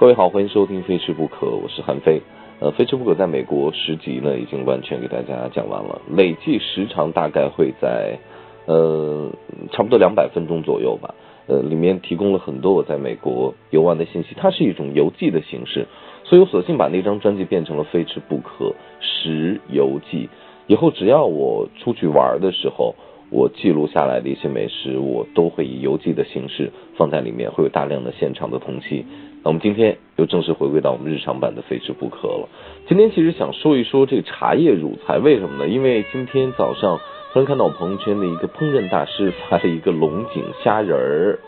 各位好，欢迎收听《非吃不可》，我是韩飞。呃，《非吃不可》在美国十集呢，已经完全给大家讲完了，累计时长大概会在呃差不多两百分钟左右吧。呃，里面提供了很多我在美国游玩的信息，它是一种游记的形式，所以我索性把那张专辑变成了《非吃不可食游记》。以后只要我出去玩的时候，我记录下来的一些美食，我都会以游记的形式放在里面，会有大量的现场的同期。那我们今天又正式回归到我们日常版的非吃不可了。今天其实想说一说这个茶叶入菜，为什么呢？因为今天早上突然看到我朋友圈的一个烹饪大师发了一个龙井虾仁儿，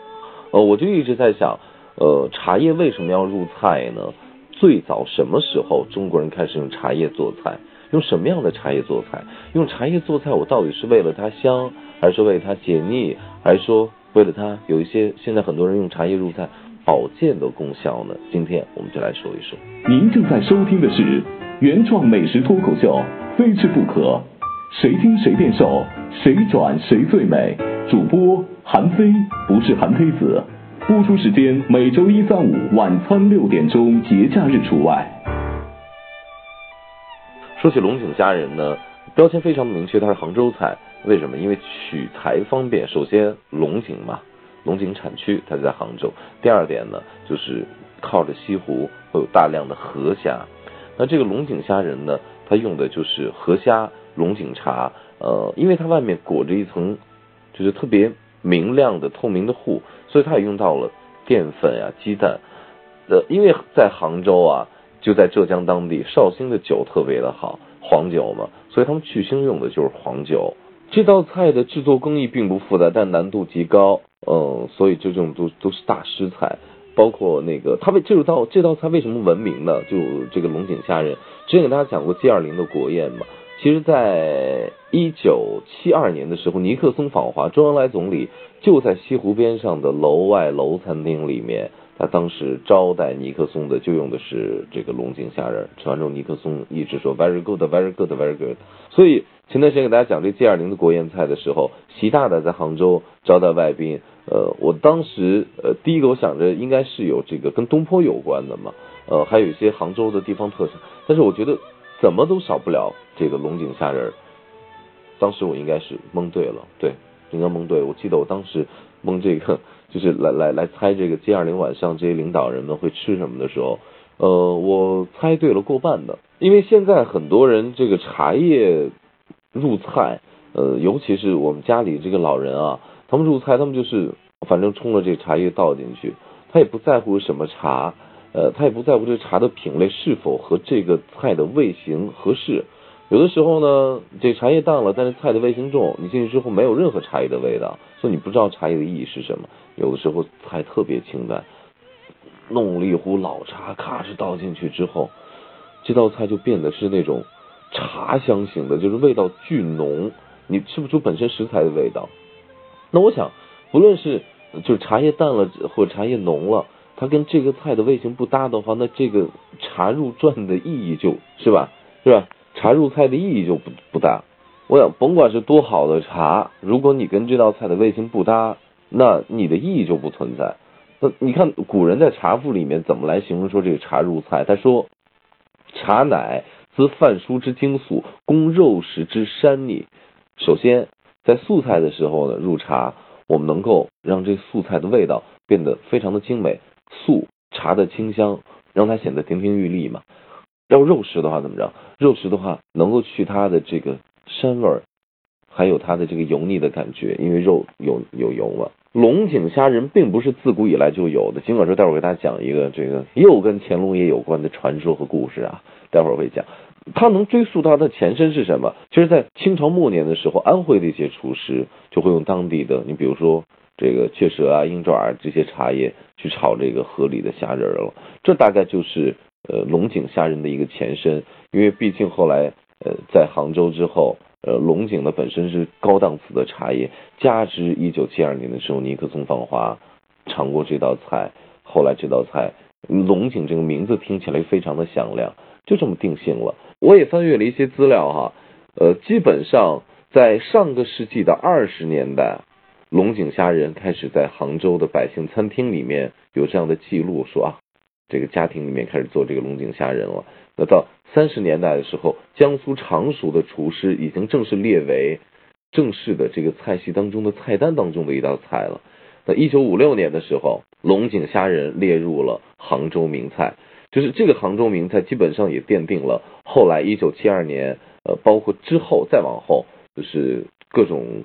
呃，我就一直在想，呃，茶叶为什么要入菜呢？最早什么时候中国人开始用茶叶做菜？用什么样的茶叶做菜？用茶叶做菜，我到底是为了它香，还是为它解腻，还是说为了它有一些现在很多人用茶叶入菜？保健的功效呢？今天我们就来说一说。您正在收听的是原创美食脱口秀《非吃不可》，谁听谁变瘦，谁转谁最美。主播韩非，不是韩非子。播出时间每周一、三、五晚餐六点钟，节假日除外。说起龙井虾仁呢，标签非常的明确，它是杭州菜。为什么？因为取材方便。首先，龙井嘛。龙井产区，它在杭州。第二点呢，就是靠着西湖，会有大量的河虾。那这个龙井虾仁呢，它用的就是河虾、龙井茶。呃，因为它外面裹着一层，就是特别明亮的透明的糊，所以它也用到了淀粉啊、鸡蛋。呃，因为在杭州啊，就在浙江当地，绍兴的酒特别的好，黄酒嘛，所以他们去腥用的就是黄酒。这道菜的制作工艺并不复杂，但难度极高。嗯，所以这种都都是大师菜，包括那个它为这道这道菜为什么闻名呢？就这个龙井虾仁，之前给大家讲过 G 二零的国宴嘛。其实，在一九七二年的时候，尼克松访华，周恩来总理就在西湖边上的楼外楼餐厅里面，他当时招待尼克松的就用的是这个龙井虾仁。吃完之后，尼克松一直说 Very good, very good, very good。所以前段时间给大家讲这 G 二零的国宴菜的时候，习大大在杭州招待外宾。呃，我当时呃，第一个我想着应该是有这个跟东坡有关的嘛，呃，还有一些杭州的地方特产，但是我觉得怎么都少不了这个龙井虾仁儿。当时我应该是蒙对了，对，应该蒙对。我记得我当时蒙这个，就是来来来猜这个 G 二零晚上这些领导人们会吃什么的时候，呃，我猜对了过半的。因为现在很多人这个茶叶入菜，呃，尤其是我们家里这个老人啊。他们入菜，他们就是反正冲了这茶叶倒进去，他也不在乎什么茶，呃，他也不在乎这茶的品类是否和这个菜的味型合适。有的时候呢，这茶叶淡了，但是菜的味型重，你进去之后没有任何茶叶的味道，所以你不知道茶叶的意义是什么。有的时候菜特别清淡，弄了一壶老茶，咔哧倒进去之后，这道菜就变得是那种茶香型的，就是味道巨浓，你吃不出本身食材的味道。那我想，不论是就是茶叶淡了或者茶叶浓了，它跟这个菜的味型不搭的话，那这个茶入馔的意义就是吧，是吧？茶入菜的意义就不不大。我想，甭管是多好的茶，如果你跟这道菜的味型不搭，那你的意义就不存在。那你看古人在茶赋里面怎么来形容说这个茶入菜？他说：“茶乃滋饭蔬之精素，供肉食之山腻。”首先。在素菜的时候呢，入茶，我们能够让这素菜的味道变得非常的精美，素茶的清香，让它显得亭亭玉立嘛。要肉食的话怎么着？肉食的话能够去它的这个膻味儿，还有它的这个油腻的感觉，因为肉有有油嘛。龙井虾仁并不是自古以来就有的，尽管说待会儿给大家讲一个这个又跟乾隆爷有关的传说和故事啊，待会儿会讲。它能追溯到它的前身是什么？其实，在清朝末年的时候，安徽的一些厨师就会用当地的，你比如说这个雀舌啊、鹰爪啊这些茶叶去炒这个河里的虾仁了。这大概就是呃龙井虾仁的一个前身，因为毕竟后来呃在杭州之后，呃龙井呢本身是高档次的茶叶，加之一九七二年的时候尼克松访华尝过这道菜，后来这道菜龙井这个名字听起来非常的响亮，就这么定性了。我也翻阅了一些资料哈，呃，基本上在上个世纪的二十年代，龙井虾仁开始在杭州的百姓餐厅里面有这样的记录，说啊，这个家庭里面开始做这个龙井虾仁了。那到三十年代的时候，江苏常熟的厨师已经正式列为正式的这个菜系当中的菜单当中的一道菜了。那一九五六年的时候，龙井虾仁列入了杭州名菜，就是这个杭州名菜基本上也奠定了后来一九七二年，呃，包括之后再往后，就是各种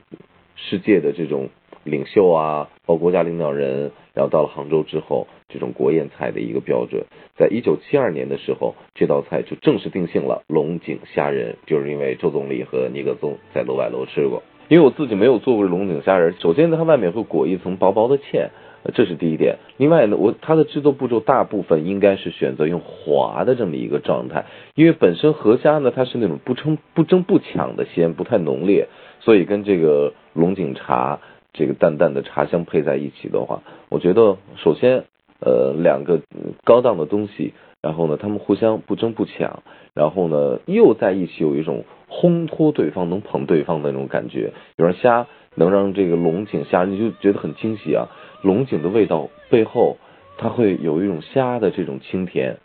世界的这种。领袖啊，包括国家领导人，然后到了杭州之后，这种国宴菜的一个标准，在一九七二年的时候，这道菜就正式定性了龙井虾仁，就是因为周总理和尼克松在楼外楼吃过。因为我自己没有做过龙井虾仁，首先呢，它外面会裹一层薄薄的芡，这是第一点。另外呢，我它的制作步骤大部分应该是选择用滑的这么一个状态，因为本身河虾呢，它是那种不争不争不抢的鲜，不太浓烈，所以跟这个龙井茶。这个淡淡的茶香配在一起的话，我觉得首先，呃，两个高档的东西，然后呢，他们互相不争不抢，然后呢，又在一起有一种烘托对方、能捧对方的那种感觉。比如虾能让这个龙井虾，你就觉得很惊喜啊！龙井的味道背后，它会有一种虾的这种清甜，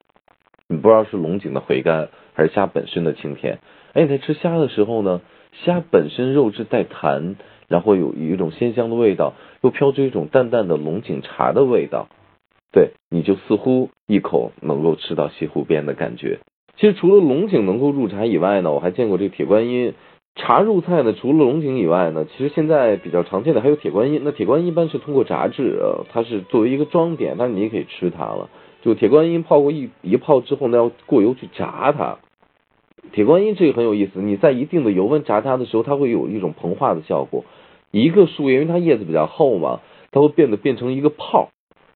你不知道是龙井的回甘，还是虾本身的清甜。哎，你在吃虾的时候呢，虾本身肉质带弹。然后有有一种鲜香的味道，又飘出一种淡淡的龙井茶的味道，对，你就似乎一口能够吃到西湖边的感觉。其实除了龙井能够入茶以外呢，我还见过这个铁观音茶入菜呢。除了龙井以外呢，其实现在比较常见的还有铁观音。那铁观音一般是通过炸制，呃，它是作为一个装点，但是你也可以吃它了。就铁观音泡过一一泡之后，那要过油去炸它。铁观音这个很有意思，你在一定的油温炸它的时候，它会有一种膨化的效果。一个树叶，因为它叶子比较厚嘛，它会变得变成一个泡，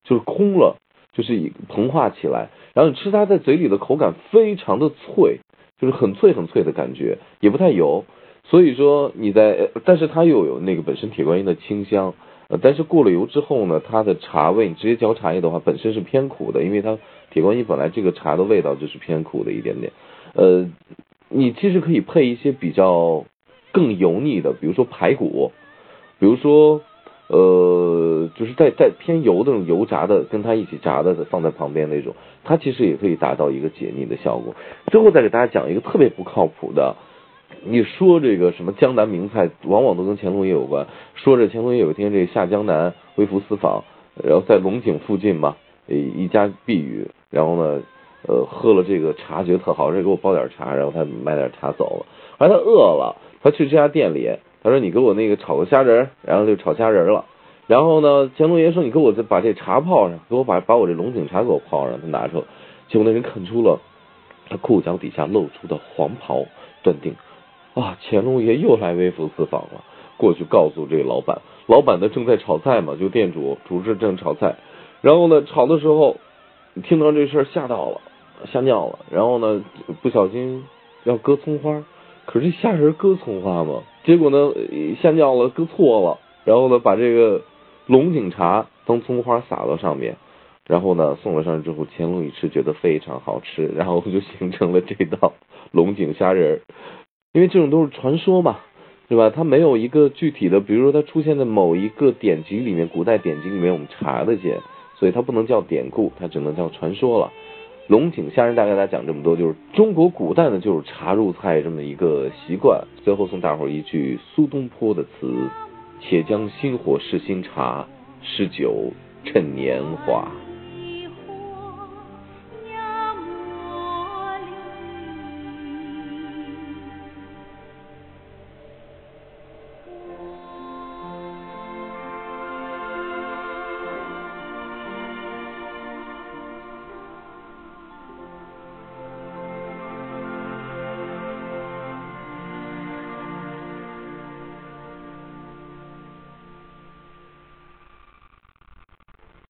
就是空了，就是以膨化起来。然后你吃它在嘴里的口感非常的脆，就是很脆很脆的感觉，也不太油。所以说你在，但是它又有那个本身铁观音的清香。呃，但是过了油之后呢，它的茶味，你直接嚼茶叶的话，本身是偏苦的，因为它铁观音本来这个茶的味道就是偏苦的一点点。呃，你其实可以配一些比较更油腻的，比如说排骨，比如说呃，就是带带偏油那种油炸的，跟它一起炸的放在旁边那种，它其实也可以达到一个解腻的效果。最后再给大家讲一个特别不靠谱的，你说这个什么江南名菜，往往都跟乾隆爷有关。说着乾隆爷有一天这下江南微服私访，然后在龙井附近嘛，一家避雨，然后呢。呃，喝了这个茶觉得特好，这给我包点茶，然后他买点茶走了。后来他饿了，他去这家店里，他说：“你给我那个炒个虾仁。”然后就炒虾仁了。然后呢，乾隆爷说：“你给我再把这茶泡上，给我把把我这龙井茶给我泡上。”他拿出，结果那人看出了他裤脚底下露出的黄袍，断定啊，乾隆爷又来微服私访了。过去告诉这老板，老板呢正在炒菜嘛，就店主主持正炒菜。然后呢，炒的时候听到这事吓到了。吓尿了，然后呢，不小心要割葱花，可是虾仁割葱花吗？结果呢，吓尿了，割错了，然后呢，把这个龙井茶当葱花撒到上面，然后呢，送了上去之后，乾隆一吃觉得非常好吃，然后就形成了这道龙井虾仁。因为这种都是传说嘛，对吧？它没有一个具体的，比如说它出现在某一个典籍里面，古代典籍里面我们查得见，所以它不能叫典故，它只能叫传说了。龙井虾仁，大概大家讲这么多，就是中国古代呢，就是茶入菜这么一个习惯。最后送大伙儿一句苏东坡的词：“且将新火试新茶，诗酒趁年华。”